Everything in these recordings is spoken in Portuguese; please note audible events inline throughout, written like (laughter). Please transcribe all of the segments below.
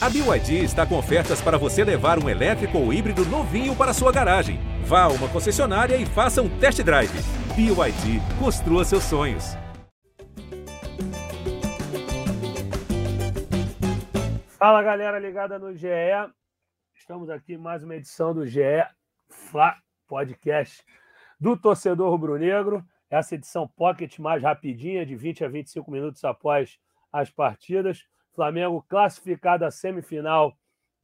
A BYD está com ofertas para você levar um elétrico ou híbrido novinho para sua garagem. Vá a uma concessionária e faça um test drive. BYD, construa seus sonhos. Fala galera ligada no GE. Estamos aqui em mais uma edição do GE Fla Podcast do torcedor rubro-negro. Essa edição pocket mais rapidinha, de 20 a 25 minutos após as partidas. Flamengo classificado à semifinal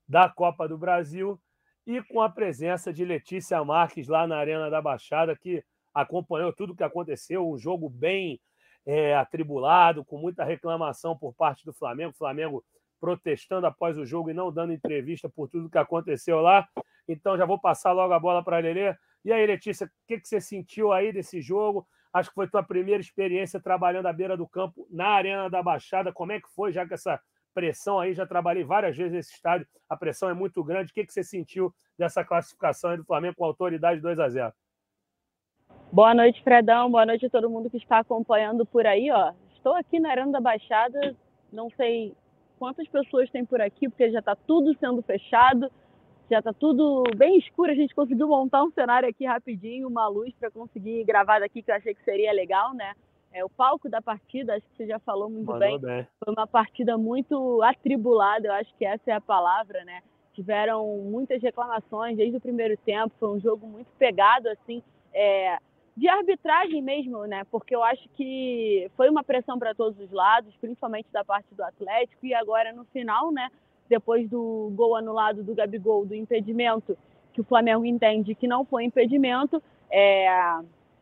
da Copa do Brasil e com a presença de Letícia Marques lá na Arena da Baixada, que acompanhou tudo o que aconteceu, um jogo bem é, atribulado, com muita reclamação por parte do Flamengo, Flamengo protestando após o jogo e não dando entrevista por tudo que aconteceu lá. Então já vou passar logo a bola para a Lelê. E aí, Letícia, o que, que você sentiu aí desse jogo? Acho que foi tua primeira experiência trabalhando à beira do campo na Arena da Baixada. Como é que foi, já que essa pressão aí, já trabalhei várias vezes nesse estádio, a pressão é muito grande. O que, que você sentiu dessa classificação do Flamengo com autoridade 2 a 0 Boa noite, Fredão. Boa noite a todo mundo que está acompanhando por aí. Ó. Estou aqui na Arena da Baixada, não sei quantas pessoas tem por aqui, porque já está tudo sendo fechado já tá tudo bem escuro. A gente conseguiu montar um cenário aqui rapidinho, uma luz para conseguir gravar daqui, que eu achei que seria legal, né? É o palco da partida, acho que você já falou muito bem. bem. Foi uma partida muito atribulada, eu acho que essa é a palavra, né? Tiveram muitas reclamações desde o primeiro tempo, foi um jogo muito pegado, assim, é, de arbitragem mesmo, né? Porque eu acho que foi uma pressão para todos os lados, principalmente da parte do Atlético, e agora no final, né? Depois do gol anulado do Gabigol, do impedimento, que o Flamengo entende que não foi impedimento. É,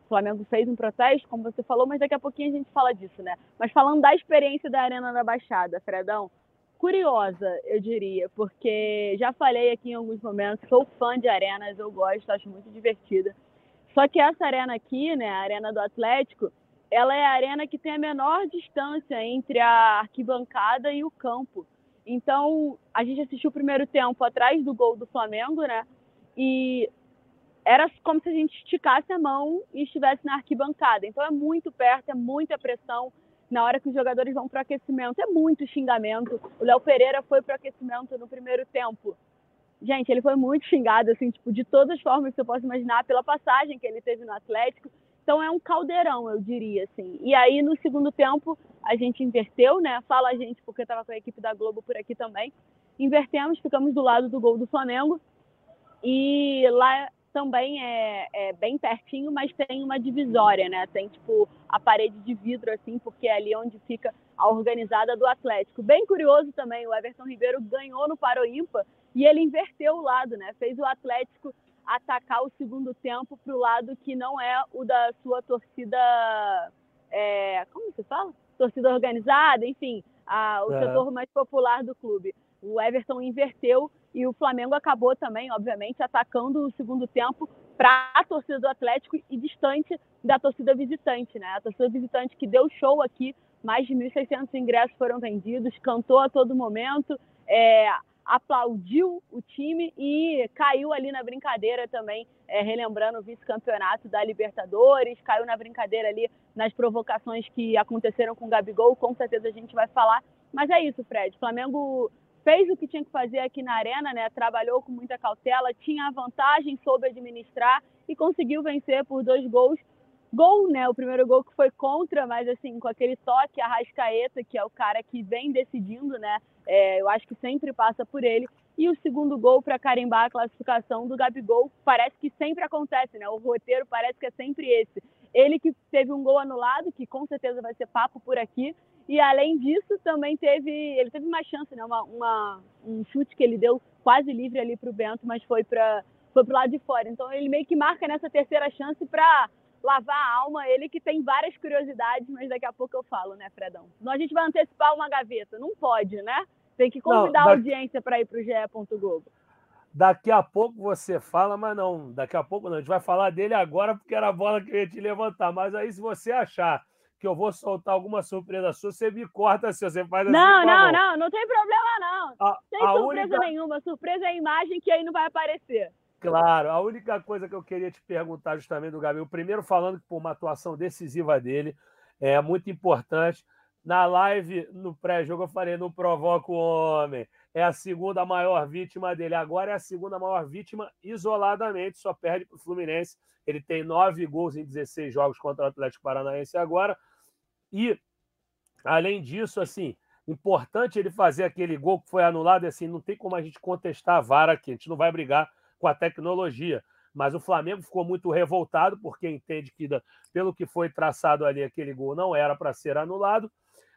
o Flamengo fez um protesto, como você falou, mas daqui a pouquinho a gente fala disso, né? Mas falando da experiência da Arena da Baixada, Fredão, curiosa, eu diria, porque já falei aqui em alguns momentos, sou fã de arenas, eu gosto, acho muito divertida. Só que essa arena aqui, né, a Arena do Atlético, ela é a arena que tem a menor distância entre a arquibancada e o campo. Então, a gente assistiu o primeiro tempo atrás do gol do Flamengo, né? E era como se a gente esticasse a mão e estivesse na arquibancada. Então, é muito perto, é muita pressão. Na hora que os jogadores vão para o aquecimento, é muito xingamento. O Léo Pereira foi para o aquecimento no primeiro tempo. Gente, ele foi muito xingado, assim, tipo, de todas as formas que você possa imaginar, pela passagem que ele teve no Atlético. Então é um caldeirão, eu diria, assim. E aí, no segundo tempo, a gente inverteu, né? Fala a gente, porque estava com a equipe da Globo por aqui também. Invertemos, ficamos do lado do gol do Flamengo. E lá também é, é, bem pertinho, mas tem uma divisória, né? Tem, tipo, a parede de vidro, assim, porque é ali onde fica a organizada do Atlético. Bem curioso também, o Everton Ribeiro ganhou no Paroímpa e ele inverteu o lado, né? Fez o Atlético atacar o segundo tempo para o lado que não é o da sua torcida. É, como se fala? Torcida organizada, enfim, a, o é. setor mais popular do clube. O Everton inverteu e o Flamengo acabou também, obviamente, atacando o segundo tempo para a torcida do Atlético e distante da torcida visitante, né? A torcida visitante que deu show aqui, mais de 1.600 ingressos foram vendidos, cantou a todo momento. É, aplaudiu o time e caiu ali na brincadeira também, é, relembrando o vice-campeonato da Libertadores, caiu na brincadeira ali nas provocações que aconteceram com o Gabigol, com certeza a gente vai falar. Mas é isso, Fred. O Flamengo fez o que tinha que fazer aqui na Arena, né? Trabalhou com muita cautela, tinha a vantagem, soube administrar e conseguiu vencer por dois gols. Gol, né? O primeiro gol que foi contra, mas assim, com aquele toque, a Rascaeta, que é o cara que vem decidindo, né? É, eu acho que sempre passa por ele. E o segundo gol para carimbar a classificação do Gabigol parece que sempre acontece, né? O roteiro parece que é sempre esse. Ele que teve um gol anulado, que com certeza vai ser papo por aqui. E além disso, também teve. Ele teve mais chance, né? Uma, uma um chute que ele deu quase livre ali para o Bento, mas foi para foi o lado de fora. Então ele meio que marca nessa terceira chance para lavar a alma. Ele que tem várias curiosidades, mas daqui a pouco eu falo, né, Fredão? Senão a gente vai antecipar uma gaveta. Não pode, né? Tem que convidar não, daqui... a audiência para ir para o GE. Globo. Daqui a pouco você fala, mas não, daqui a pouco não. A gente vai falar dele agora porque era a bola que eu ia te levantar. Mas aí, se você achar que eu vou soltar alguma surpresa sua, você me corta se você faz assim. Não, não, não, não tem problema, não. A, Sem surpresa única... nenhuma. Surpresa é a imagem que aí não vai aparecer. Claro, a única coisa que eu queria te perguntar justamente do Gabriel, primeiro falando que por uma atuação decisiva dele, é muito importante. Na live, no pré-jogo, eu falei, não provoca o homem. é a segunda maior vítima dele. Agora é a segunda maior vítima isoladamente, só perde para o Fluminense. Ele tem nove gols em 16 jogos contra o Atlético Paranaense agora. E, além disso, assim, importante ele fazer aquele gol que foi anulado. Assim, não tem como a gente contestar a VAR aqui, a gente não vai brigar com a tecnologia. Mas o Flamengo ficou muito revoltado, porque entende que, pelo que foi traçado ali, aquele gol não era para ser anulado.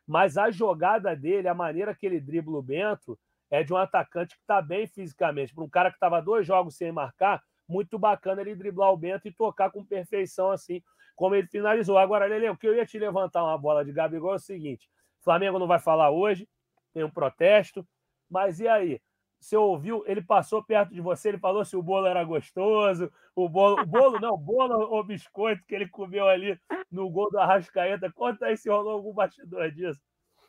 Mas a jogada dele, a maneira que ele dribla o Bento, é de um atacante que está bem fisicamente. Para um cara que estava dois jogos sem marcar, muito bacana ele driblar o Bento e tocar com perfeição assim, como ele finalizou. Agora, Lele, o que eu ia te levantar uma bola de Gabigol é o seguinte: Flamengo não vai falar hoje, tem um protesto, mas e aí? Você ouviu? Ele passou perto de você, ele falou se o bolo era gostoso, o bolo, o bolo não, o bolo ou biscoito que ele comeu ali no gol do Arrascaeta. Conta aí se rolou algum bastidor disso.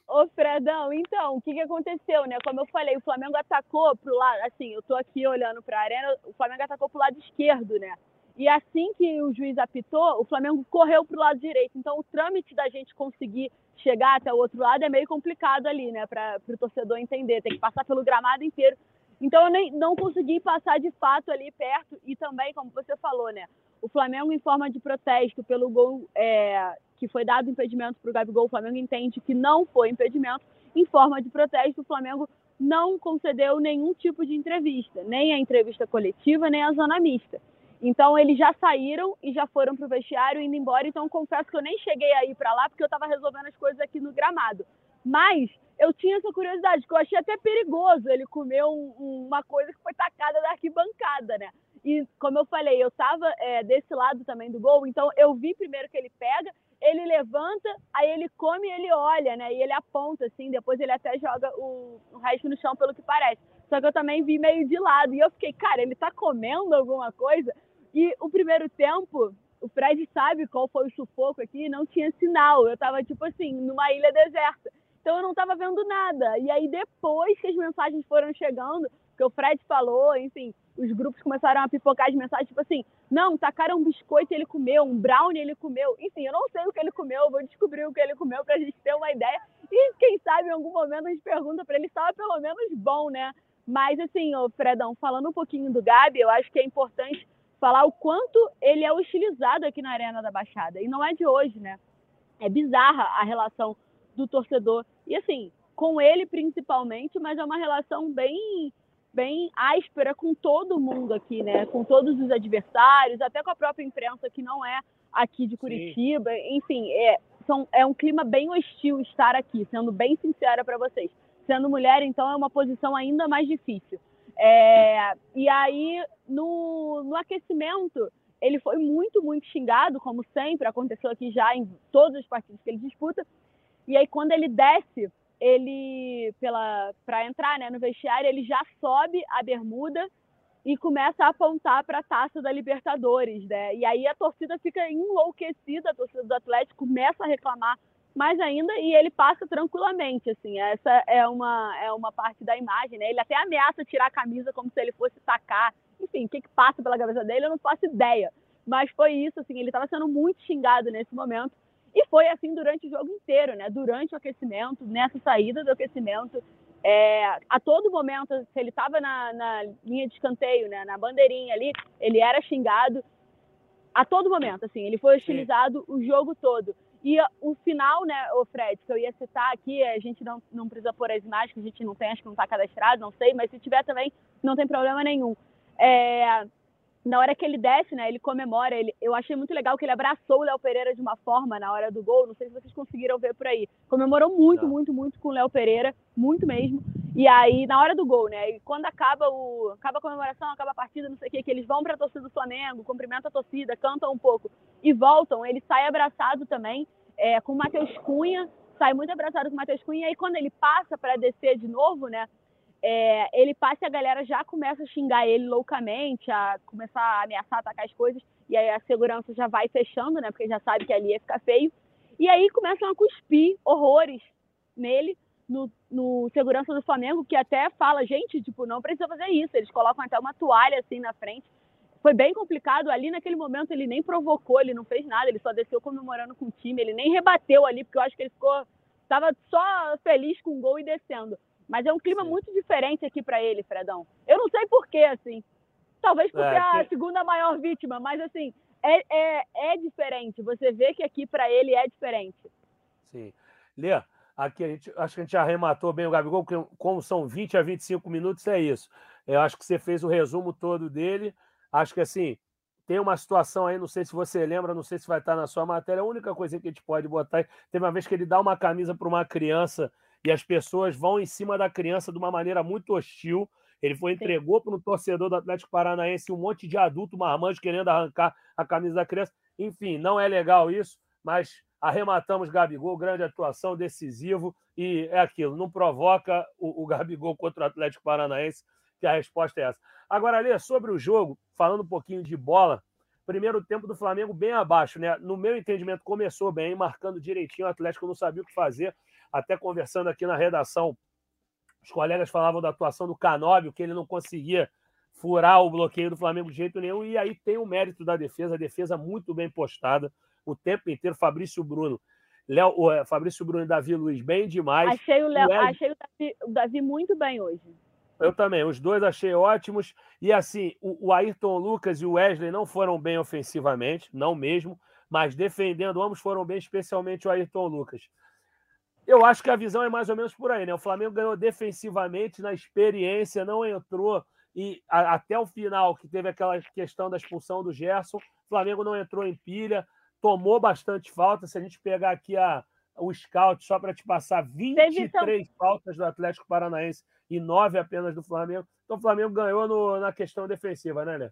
Ô, Fredão, então, o que, que aconteceu, né? Como eu falei, o Flamengo atacou pro lado, assim, eu tô aqui olhando para a arena, o Flamengo atacou pro lado esquerdo, né? E assim que o juiz apitou, o Flamengo correu pro lado direito. Então, o trâmite da gente conseguir chegar até o outro lado é meio complicado ali, né? Para o torcedor entender, tem que passar pelo gramado inteiro. Então, eu nem, não consegui passar de fato ali perto. E também, como você falou, né? O Flamengo, em forma de protesto pelo gol é, que foi dado impedimento para o Gabigol, o Flamengo entende que não foi impedimento. Em forma de protesto, o Flamengo não concedeu nenhum tipo de entrevista, nem a entrevista coletiva, nem a zona mista. Então, eles já saíram e já foram para o vestiário indo embora. Então, confesso que eu nem cheguei a ir para lá porque eu estava resolvendo as coisas aqui no gramado. Mas eu tinha essa curiosidade, que eu achei até perigoso ele comer um, uma coisa que foi tacada da arquibancada, né? E, como eu falei, eu estava é, desse lado também do gol, então eu vi primeiro que ele pega, ele levanta, aí ele come ele olha, né? E ele aponta, assim, depois ele até joga o, o resto no chão, pelo que parece. Só que eu também vi meio de lado. E eu fiquei, cara, ele tá comendo alguma coisa? E o primeiro tempo, o Fred sabe qual foi o sufoco aqui, não tinha sinal. Eu tava, tipo assim, numa ilha deserta. Então eu não tava vendo nada. E aí depois que as mensagens foram chegando, que o Fred falou, enfim, os grupos começaram a pipocar as mensagens, tipo assim, não, tacaram um biscoito ele comeu, um brownie ele comeu. Enfim, eu não sei o que ele comeu, vou descobrir o que ele comeu pra gente ter uma ideia. E quem sabe em algum momento a gente pergunta para ele, estava pelo menos bom, né? Mas assim, ô Fredão, falando um pouquinho do Gabi, eu acho que é importante falar o quanto ele é hostilizado aqui na Arena da Baixada. E não é de hoje, né? É bizarra a relação do torcedor. E assim, com ele principalmente, mas é uma relação bem bem áspera com todo mundo aqui, né? Com todos os adversários, até com a própria imprensa que não é aqui de Curitiba. Sim. Enfim, é, são, é um clima bem hostil estar aqui, sendo bem sincera para vocês. Sendo mulher, então, é uma posição ainda mais difícil. É, e aí, no, no aquecimento, ele foi muito, muito xingado, como sempre, aconteceu aqui já em todos os partidos que ele disputa. E aí, quando ele desce ele para entrar né, no vestiário, ele já sobe a bermuda e começa a apontar para a taça da Libertadores, né? E aí a torcida fica enlouquecida, a torcida do Atlético começa a reclamar mais ainda e ele passa tranquilamente, assim. Essa é uma é uma parte da imagem, né? Ele até ameaça tirar a camisa como se ele fosse sacar. Enfim, o que, que passa pela cabeça dele, eu não faço ideia. Mas foi isso, assim, ele estava sendo muito xingado nesse momento. E foi assim durante o jogo inteiro, né? Durante o aquecimento, nessa saída do aquecimento, é, a todo momento, se ele estava na, na, linha de escanteio, né, na bandeirinha ali, ele era xingado a todo momento, assim, ele foi hostilizado Sim. o jogo todo. E o final, né, o Fred, que eu ia citar aqui, a gente não, não precisa pôr as imagens, que a gente não tem, acho que não está cadastrado, não sei, mas se tiver também, não tem problema nenhum. É, na hora que ele desce, né, ele comemora, ele, eu achei muito legal que ele abraçou o Léo Pereira de uma forma na hora do gol, não sei se vocês conseguiram ver por aí. Comemorou muito, muito, muito com o Léo Pereira, muito mesmo. E aí, na hora do gol, né, e quando acaba o acaba a comemoração, acaba a partida, não sei o que, que eles vão para a torcida do Flamengo, cumprimentam a torcida, cantam um pouco e voltam, ele sai abraçado também é, com o Matheus Cunha, sai muito abraçado com o Matheus Cunha, e aí quando ele passa para descer de novo, né, é, ele passa e a galera já começa a xingar ele loucamente, a começar a ameaçar, atacar as coisas, e aí a segurança já vai fechando, né? Porque já sabe que ali ia ficar feio. E aí começam a cuspir horrores nele, no, no segurança do Flamengo, que até fala, gente, tipo, não precisa fazer isso. Eles colocam até uma toalha assim na frente. Foi bem complicado. Ali naquele momento ele nem provocou, ele não fez nada, ele só desceu comemorando com o time, ele nem rebateu ali, porque eu acho que ele ficou. Tava só feliz com o gol e descendo. Mas é um clima Sim. muito diferente aqui para ele, Fredão. Eu não sei porquê, assim. Talvez porque é, a segunda maior vítima, mas assim, é, é, é diferente. Você vê que aqui para ele é diferente. Sim. Lê, aqui a gente, acho que a gente arrematou bem o Gabigol, porque como são 20 a 25 minutos, é isso. Eu acho que você fez o resumo todo dele. Acho que assim, tem uma situação aí, não sei se você lembra, não sei se vai estar na sua matéria. A única coisa que a gente pode botar. Teve uma vez que ele dá uma camisa para uma criança e as pessoas vão em cima da criança de uma maneira muito hostil. Ele foi entregou para um torcedor do Atlético Paranaense um monte de adulto marmanjo querendo arrancar a camisa da criança. Enfim, não é legal isso, mas arrematamos Gabigol, grande atuação, decisivo, e é aquilo, não provoca o, o Gabigol contra o Atlético Paranaense, que a resposta é essa. Agora, Lê, sobre o jogo, falando um pouquinho de bola, primeiro tempo do Flamengo bem abaixo, né? No meu entendimento, começou bem, marcando direitinho, o Atlético não sabia o que fazer, até conversando aqui na redação, os colegas falavam da atuação do Canóbio, que ele não conseguia furar o bloqueio do Flamengo de jeito nenhum, e aí tem o mérito da defesa, a defesa muito bem postada o tempo inteiro, Fabrício Bruno. Léo, é, Fabrício Bruno e Davi Luiz, bem demais. Achei o, Léo, achei o Davi, o Davi muito bem hoje. Eu também, os dois achei ótimos. E assim, o, o Ayrton Lucas e o Wesley não foram bem ofensivamente, não mesmo, mas defendendo, ambos foram bem, especialmente o Ayrton Lucas. Eu acho que a visão é mais ou menos por aí, né? O Flamengo ganhou defensivamente na experiência, não entrou e a, até o final, que teve aquela questão da expulsão do Gerson, o Flamengo não entrou em pilha, tomou bastante falta. Se a gente pegar aqui a, o scout, só para te passar, 23 faltas do Atlético Paranaense e 9 apenas do Flamengo. Então o Flamengo ganhou no, na questão defensiva, né, Lê?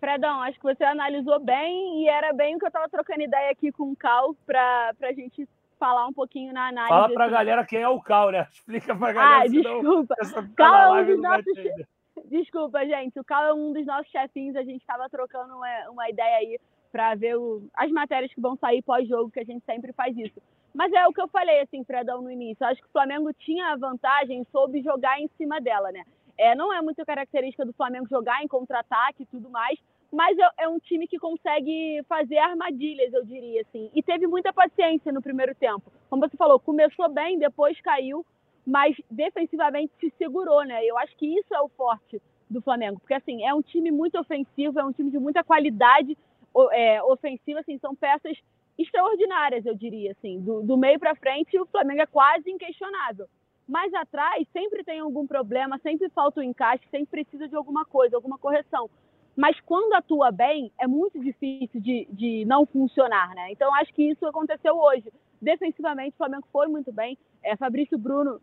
Fredão, acho que você analisou bem e era bem o que eu estava trocando ideia aqui com o Cal para a gente falar um pouquinho na análise. Fala para a galera quem é o Cal, né? (laughs) Explica para a galera. Ah, desculpa. Cal é um dos nossos... (laughs) Desculpa, gente. O Cal é um dos nossos chefinhos. A gente estava trocando uma, uma ideia aí para ver o... as matérias que vão sair pós-jogo, que a gente sempre faz isso. Mas é o que eu falei, assim, Fredão, no início. Eu acho que o Flamengo tinha a vantagem, soube jogar em cima dela, né? É, não é muito característica do Flamengo jogar em contra-ataque e tudo mais, mas é, é, um time que consegue fazer armadilhas, eu diria assim. E teve muita paciência no primeiro tempo. Como você falou, começou bem, depois caiu, mas defensivamente se segurou, né? Eu acho que isso é o forte do Flamengo, porque assim, é um time muito ofensivo, é um time de muita qualidade é, ofensiva, assim, são peças extraordinárias, eu diria, assim, do, do meio para frente o Flamengo é quase inquestionável. Mas atrás sempre tem algum problema, sempre falta o encaixe, sempre precisa de alguma coisa, alguma correção. Mas quando atua bem, é muito difícil de, de não funcionar, né? Então, acho que isso aconteceu hoje. Defensivamente, o Flamengo foi muito bem. É, Fabrício Bruno,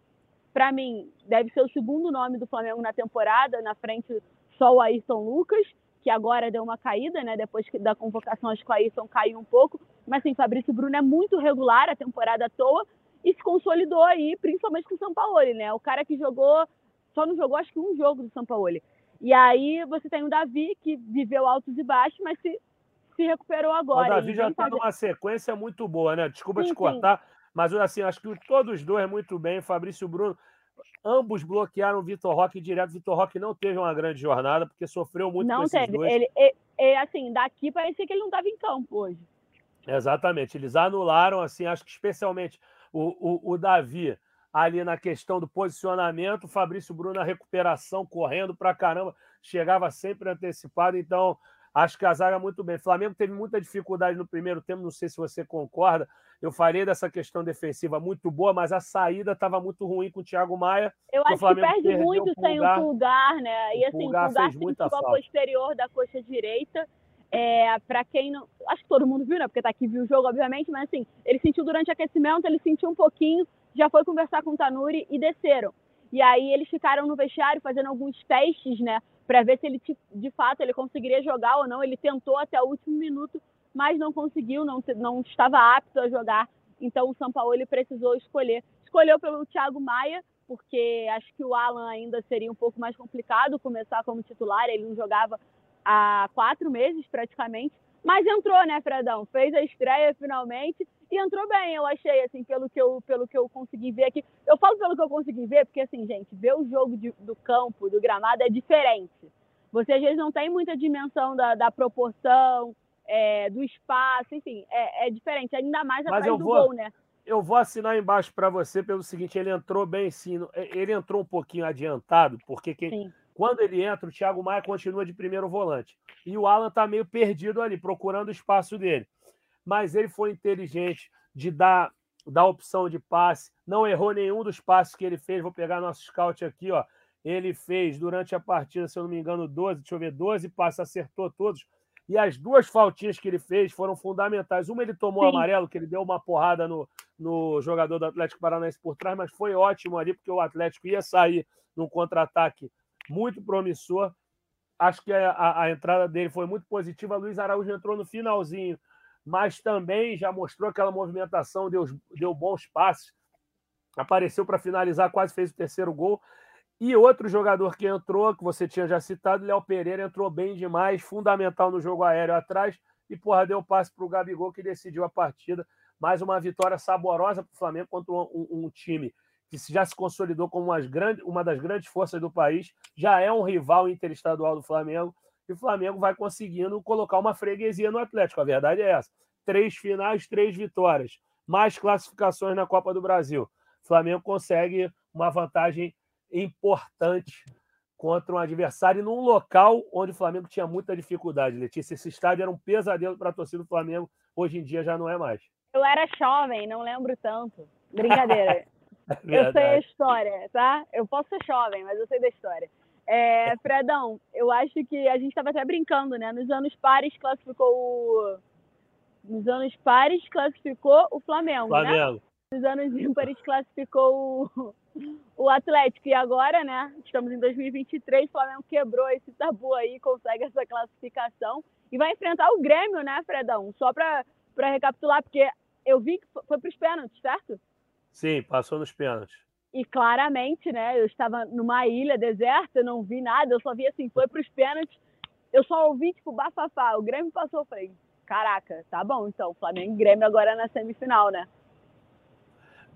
para mim, deve ser o segundo nome do Flamengo na temporada, na frente só o Ayrton Lucas, que agora deu uma caída, né? Depois da convocação, acho que o Ayrton caiu um pouco. Mas, sim, Fabrício Bruno é muito regular a temporada à toa e se consolidou aí, principalmente com o São Paulo, né? O cara que jogou, só não jogou acho que um jogo do São Paulo. E aí você tem o Davi, que viveu altos e baixos, mas se, se recuperou agora. O Davi já está fazer... numa sequência muito boa, né? Desculpa sim, te cortar, sim. mas assim, acho que todos os dois muito bem. Fabrício Bruno, ambos bloquearam o Vitor Roque direto. Vitor Roque não teve uma grande jornada, porque sofreu muito não com esses teve. dois. Ele, ele, ele, assim, daqui parecia que ele não estava em campo hoje. Exatamente, eles anularam, assim, acho que especialmente o, o, o Davi ali na questão do posicionamento, o Fabrício Bruno na recuperação, correndo pra caramba, chegava sempre antecipado, então acho que a zaga muito bem. O Flamengo teve muita dificuldade no primeiro tempo, não sei se você concorda. Eu falei dessa questão defensiva muito boa, mas a saída estava muito ruim com o Thiago Maia. Eu acho que perde muito o sem o pulgar, né? E assim, o pulgar, pulgar fez muita falta. posterior da coxa direita. É, para quem não. Acho que todo mundo viu, né? Porque tá aqui viu o jogo, obviamente, mas assim, ele sentiu durante o aquecimento, ele sentiu um pouquinho, já foi conversar com o Tanuri e desceram. E aí eles ficaram no vestiário fazendo alguns testes, né, para ver se ele de fato ele conseguiria jogar ou não. Ele tentou até o último minuto, mas não conseguiu, não, não estava apto a jogar. Então o São Paulo ele precisou escolher. Escolheu pelo Thiago Maia, porque acho que o Alan ainda seria um pouco mais complicado começar como titular. Ele não jogava há quatro meses praticamente. Mas entrou, né, Fredão? Fez a estreia finalmente e entrou bem, eu achei, assim, pelo que eu, pelo que eu consegui ver aqui. Eu falo pelo que eu consegui ver, porque, assim, gente, ver o jogo de, do campo, do gramado, é diferente. Você, às vezes, não tem muita dimensão da, da proporção, é, do espaço, enfim, é, é, diferente, ainda mais atrás do vou, gol, né? eu vou assinar embaixo para você pelo seguinte: ele entrou bem sim. Ele entrou um pouquinho adiantado, porque quem, quando ele entra, o Thiago Maia continua de primeiro volante. E o Alan está meio perdido ali, procurando o espaço dele. Mas ele foi inteligente de dar, dar opção de passe, não errou nenhum dos passes que ele fez. Vou pegar nosso scout aqui, ó. Ele fez durante a partida, se eu não me engano, 12, deixa eu ver, 12 passes, acertou todos. E as duas faltinhas que ele fez foram fundamentais. Uma ele tomou Sim. amarelo, que ele deu uma porrada no, no jogador do Atlético Paranaense por trás, mas foi ótimo ali, porque o Atlético ia sair num contra-ataque muito promissor. Acho que a, a, a, entrada dele foi muito positiva. Luiz Araújo entrou no finalzinho, mas também já mostrou aquela movimentação, deu, deu bons passes, apareceu para finalizar, quase fez o terceiro gol. E outro jogador que entrou, que você tinha já citado, Léo Pereira, entrou bem demais, fundamental no jogo aéreo atrás, e porra, deu passe para o Gabigol que decidiu a partida. Mais uma vitória saborosa para o Flamengo contra um, um, time que já se consolidou como grande, uma das grandes forças do país, já é um rival interestadual do Flamengo, e o Flamengo vai conseguindo colocar uma freguesia no Atlético. A verdade é essa: três finais, três vitórias, mais classificações na Copa do Brasil. O Flamengo consegue uma vantagem importante contra um adversário num local onde o Flamengo tinha muita dificuldade. Letícia, esse estádio era um pesadelo para a torcida do Flamengo, hoje em dia já não é mais. Eu era jovem, não lembro tanto. Brincadeira. (laughs) (laughs) eu sei a história, tá? Eu posso ser jovem, mas eu sei da história. É, (laughs) Fredão, eu acho que a gente estava até brincando, né? Nos anos pares classificou o. Nos anos pares classificou o Flamengo, né? Flamengo. né? Nos anos ímpares classificou o, (laughs) o Atlético. E agora, né? Estamos em 2023, o Flamengo quebrou esse tabu aí, consegue essa classificação e vai enfrentar o Grêmio, né, Fredão? Só para recapitular, porque eu vi que foi para os pênaltis, certo? Sim, passou nos pênaltis. E claramente, né? Eu estava numa ilha deserta, não vi nada, eu só vi assim, foi para os pênaltis. Eu só ouvi, tipo, bafafá. O Grêmio passou, eu falei, caraca, tá bom, então, Flamengo e Grêmio agora na semifinal, né?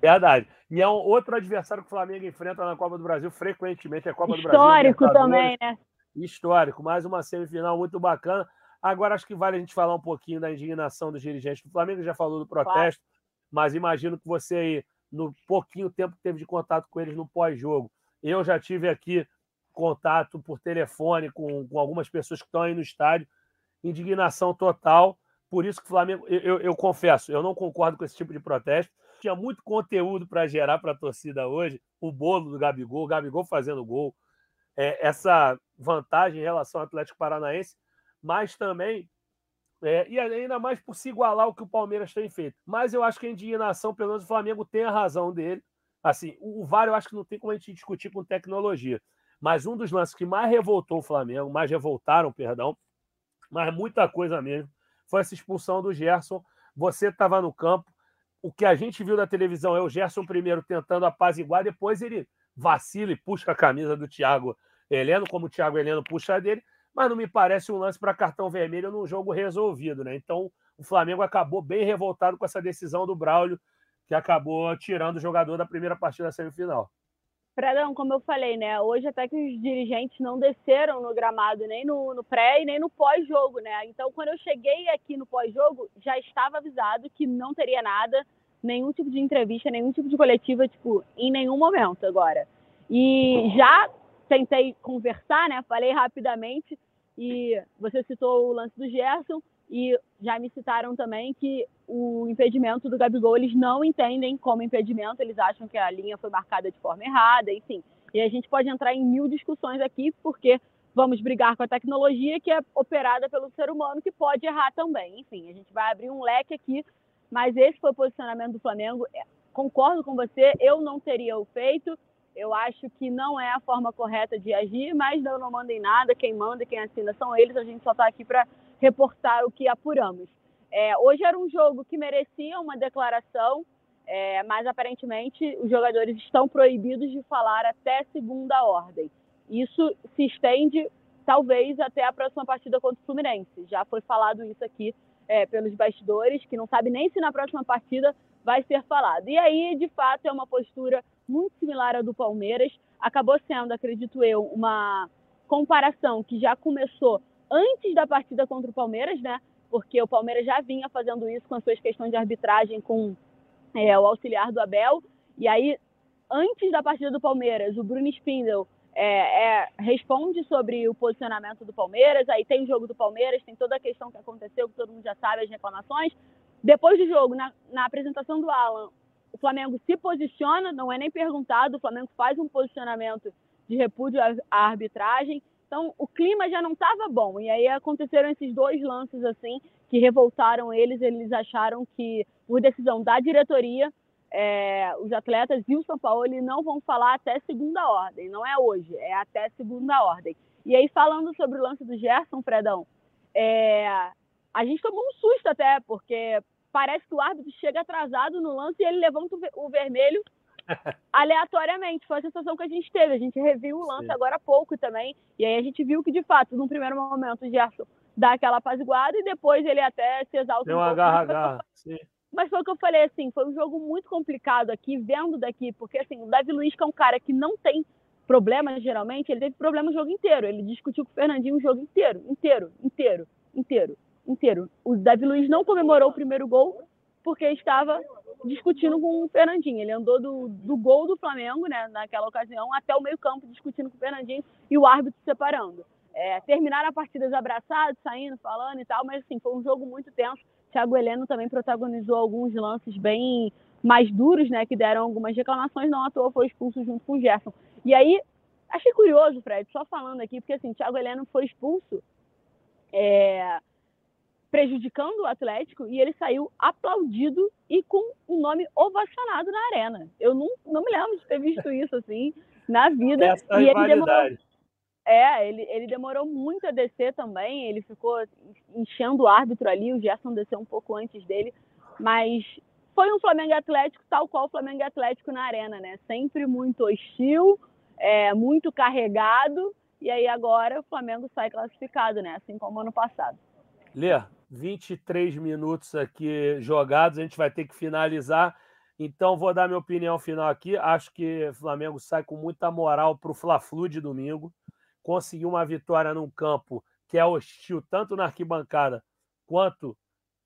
Verdade. E é um outro adversário que o Flamengo enfrenta na Copa do Brasil frequentemente, é a Copa Histórico do Brasil. Histórico também, né? Histórico, mais uma semifinal muito bacana. Agora acho que vale a gente falar um pouquinho da indignação dos dirigentes do Flamengo, já falou do protesto, claro. mas imagino que você aí, no pouquinho tempo que teve de contato com eles no pós-jogo, eu já tive aqui contato por telefone com, com algumas pessoas que estão aí no estádio, indignação total. Por isso que o Flamengo, eu, eu, eu confesso, eu não concordo com esse tipo de protesto. Tinha muito conteúdo para gerar para a torcida hoje. O bolo do Gabigol, o Gabigol fazendo gol, é, essa vantagem em relação ao Atlético Paranaense, mas também, é, e ainda mais por se igualar ao que o Palmeiras tem feito. Mas eu acho que a indignação, pelo menos o Flamengo tem a razão dele. Assim, o, o VAR eu acho que não tem como a gente discutir com tecnologia. Mas um dos lances que mais revoltou o Flamengo, mais revoltaram, perdão, mas muita coisa mesmo, foi essa expulsão do Gerson. Você estava no campo, o que a gente viu na televisão é o Gerson primeiro tentando apaziguar, depois ele vacila e puxa a camisa do Thiago Heleno, como o Thiago Heleno puxa a dele, mas não me parece um lance para cartão vermelho num jogo resolvido, né? Então o Flamengo acabou bem revoltado com essa decisão do Braulio, que acabou tirando o jogador da primeira partida da semifinal. Fredão, como eu falei, né? Hoje até que os dirigentes não desceram no gramado, nem no, no pré e nem no pós-jogo, né? Então, quando eu cheguei aqui no pós-jogo, já estava avisado que não teria nada, nenhum tipo de entrevista, nenhum tipo de coletiva, tipo, em nenhum momento agora. E já tentei conversar, né? Falei rapidamente e você citou o lance do Gerson e já me citaram também que o impedimento do Gabigol eles não entendem como impedimento, eles acham que a linha foi marcada de forma errada, enfim. E a gente pode entrar em mil discussões aqui, porque vamos brigar com a tecnologia que é operada pelo ser humano, que pode errar também. Enfim, a gente vai abrir um leque aqui, mas esse foi o posicionamento do Flamengo. É, concordo com você, eu não teria o feito. Eu acho que não é a forma correta de agir, mas eu não mando em nada. Quem manda quem assina são eles. A gente só está aqui para reportar o que apuramos. É, hoje era um jogo que merecia uma declaração, é, mas aparentemente os jogadores estão proibidos de falar até segunda ordem. Isso se estende talvez até a próxima partida contra o Fluminense. Já foi falado isso aqui é, pelos bastidores, que não sabe nem se na próxima partida vai ser falado. E aí, de fato, é uma postura muito similar à do Palmeiras. Acabou sendo, acredito eu, uma comparação que já começou antes da partida contra o Palmeiras, né? Porque o Palmeiras já vinha fazendo isso com as suas questões de arbitragem com é, o auxiliar do Abel. E aí, antes da partida do Palmeiras, o Bruno Spindel é, é, responde sobre o posicionamento do Palmeiras. Aí tem o jogo do Palmeiras, tem toda a questão que aconteceu, que todo mundo já sabe, as reclamações. Depois do jogo, na, na apresentação do Alan, o Flamengo se posiciona, não é nem perguntado, o Flamengo faz um posicionamento de repúdio à, arbitragem. Então, o clima já não estava bom. E aí aconteceram esses dois lances assim que revoltaram eles. Eles acharam que, por decisão da diretoria, é, os atletas e o São Paulo não vão falar até segunda ordem. Não é hoje, é até segunda ordem. E aí, falando sobre o lance do Gerson, Fredão, é, a gente tomou um susto até, porque parece que o árbitro chega atrasado no lance e ele levanta o vermelho (laughs) aleatoriamente. Foi a sensação que a gente teve. A gente reviu o lance Sim. agora há pouco também. E aí a gente viu que, de fato, num primeiro momento, o Gerson dá aquela apaziguada e depois ele até se exalta Deu um uma garra, garra. Mas foi o que eu falei, assim, foi um jogo muito complicado aqui, vendo daqui, porque assim, o Davi Luiz, que é um cara que não tem problemas geralmente, ele teve problema o jogo inteiro. Ele discutiu com o Fernandinho o jogo inteiro, inteiro, inteiro, inteiro, inteiro. O Davi Luiz não comemorou o primeiro gol porque estava discutindo com o Fernandinho. Ele andou do, do gol do Flamengo, né, naquela ocasião, até o meio-campo discutindo com o Fernandinho e o árbitro separando. É, terminaram a partida abraçados, saindo, falando e tal, mas assim, foi um jogo muito tenso. Thiago Heleno também protagonizou alguns lances bem mais duros, né, que deram algumas reclamações, não à toa foi expulso junto com o Gerson. E aí, achei curioso, Fred, só falando aqui, porque assim, Thiago Heleno foi expulso é, prejudicando o Atlético e ele saiu aplaudido e com o nome ovacionado na arena. Eu não, não me lembro de ter visto isso assim na vida. Essa e ele demorou, é, ele, ele demorou muito a descer também, ele ficou enchendo o árbitro ali, o Gerson desceu um pouco antes dele, mas foi um Flamengo Atlético tal qual o Flamengo Atlético na arena, né? Sempre muito hostil, é, muito carregado, e aí agora o Flamengo sai classificado, né? Assim como ano passado. Lê, 23 minutos aqui jogados, a gente vai ter que finalizar. Então, vou dar minha opinião final aqui. Acho que o Flamengo sai com muita moral para o Fla-Flu de domingo. Conseguiu uma vitória num campo que é hostil, tanto na arquibancada quanto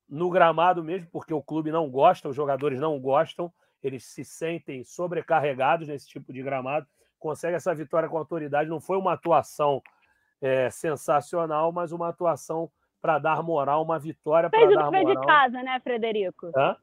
no gramado mesmo, porque o clube não gosta, os jogadores não gostam, eles se sentem sobrecarregados nesse tipo de gramado. Consegue essa vitória com autoridade. Não foi uma atuação é, sensacional, mas uma atuação para dar moral, uma vitória para dar moral. Fez o dever de casa, né, Frederico? Hã?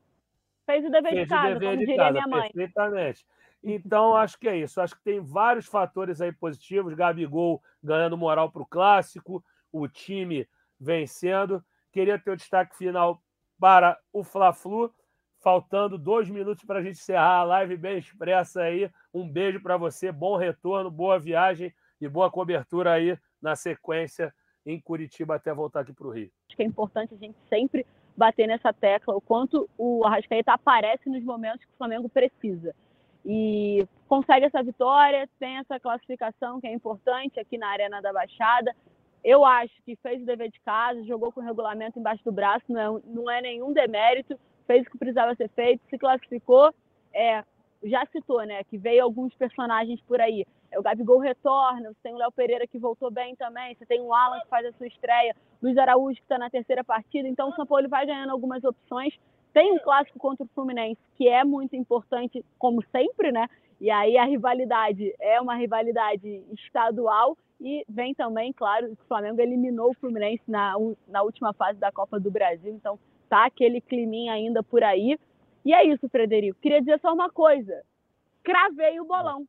Fez o dever Fez de casa, dever como de diria casa, minha mãe. Perfeitamente. (laughs) Então, acho que é isso. Acho que tem vários fatores aí positivos. Gabigol ganhando moral para o clássico, o time vencendo. Queria ter o destaque final para o Fla-Flu. Faltando dois minutos para a gente encerrar a live bem expressa aí. Um beijo para você, bom retorno, boa viagem e boa cobertura aí na sequência em Curitiba até voltar aqui para o Rio. Acho que é importante a gente sempre bater nessa tecla, o quanto o Arrascaeta aparece nos momentos que o Flamengo precisa. E consegue essa vitória, tem essa classificação que é importante aqui na Arena da Baixada. Eu acho que fez o dever de casa, jogou com o regulamento embaixo do braço, não é, não é nenhum demérito, fez o que precisava ser feito, se classificou. É, já citou, né, que veio alguns personagens por aí. É, o Gabigol retorna, você tem o Léo Pereira que voltou bem também, você tem o Alan que faz a sua estreia, Luiz Araújo que está na terceira partida, então o São Paulo vai ganhando algumas opções. Tem um clássico contra o Fluminense que é muito importante, como sempre, né? E aí a rivalidade é uma rivalidade estadual e vem também, claro, o Flamengo eliminou o Fluminense na, na última fase da Copa do Brasil, então tá aquele climinha ainda por aí. E é isso, Frederico. Queria dizer só uma coisa. Cravei o bolão.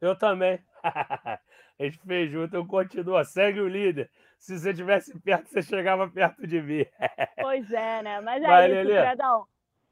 Eu também. (laughs) a gente fez junto, eu continuo. Segue o líder. Se você estivesse perto, você chegava perto de mim. (laughs) pois é, né? Mas é Vai, isso, Lelê. Fredão.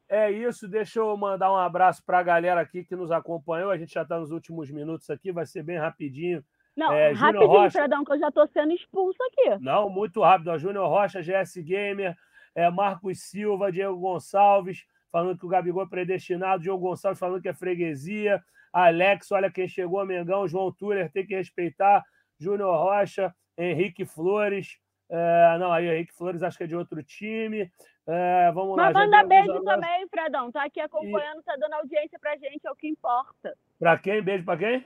É isso, deixa eu mandar um abraço para a galera aqui que nos acompanhou. A gente já está nos últimos minutos aqui, vai ser bem rapidinho. Não, é, rapidinho, Rocha... Fredão, que eu já estou sendo expulso aqui. Não, muito rápido. A Júnior Rocha, GS Gamer, é, Marcos Silva, Diego Gonçalves, falando que o Gabigol é predestinado, Diogo Gonçalves falando que é freguesia, Alex, olha quem chegou, Mengão, João Tuller, tem que respeitar, Júnior Rocha, Henrique Flores, é, não, aí Henrique Flores acho que é de outro time. É, vamos Mas lá. Mas manda beijo também, Fredão. Tá aqui acompanhando, e... tá dando audiência pra gente, é o que importa. Pra quem? Beijo pra quem?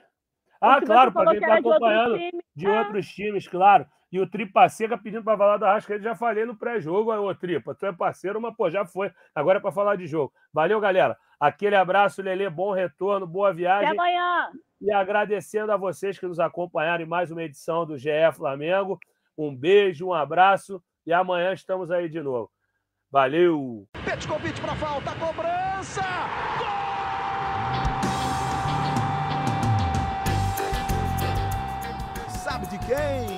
Ah, claro, para quem está acompanhando de, outro de outros times, claro. E o Tripa Seca pedindo para falar do Arrascaeta. Já falei no pré-jogo, ô Tripa. Tu é parceiro, mas pô, já foi. Agora é para falar de jogo. Valeu, galera. Aquele abraço, Lele. Bom retorno, boa viagem. Até amanhã. E agradecendo a vocês que nos acompanharam em mais uma edição do GE Flamengo. Um beijo, um abraço e amanhã estamos aí de novo. Valeu! Petkovic para falta, cobrança! Gol! Sabe de quem?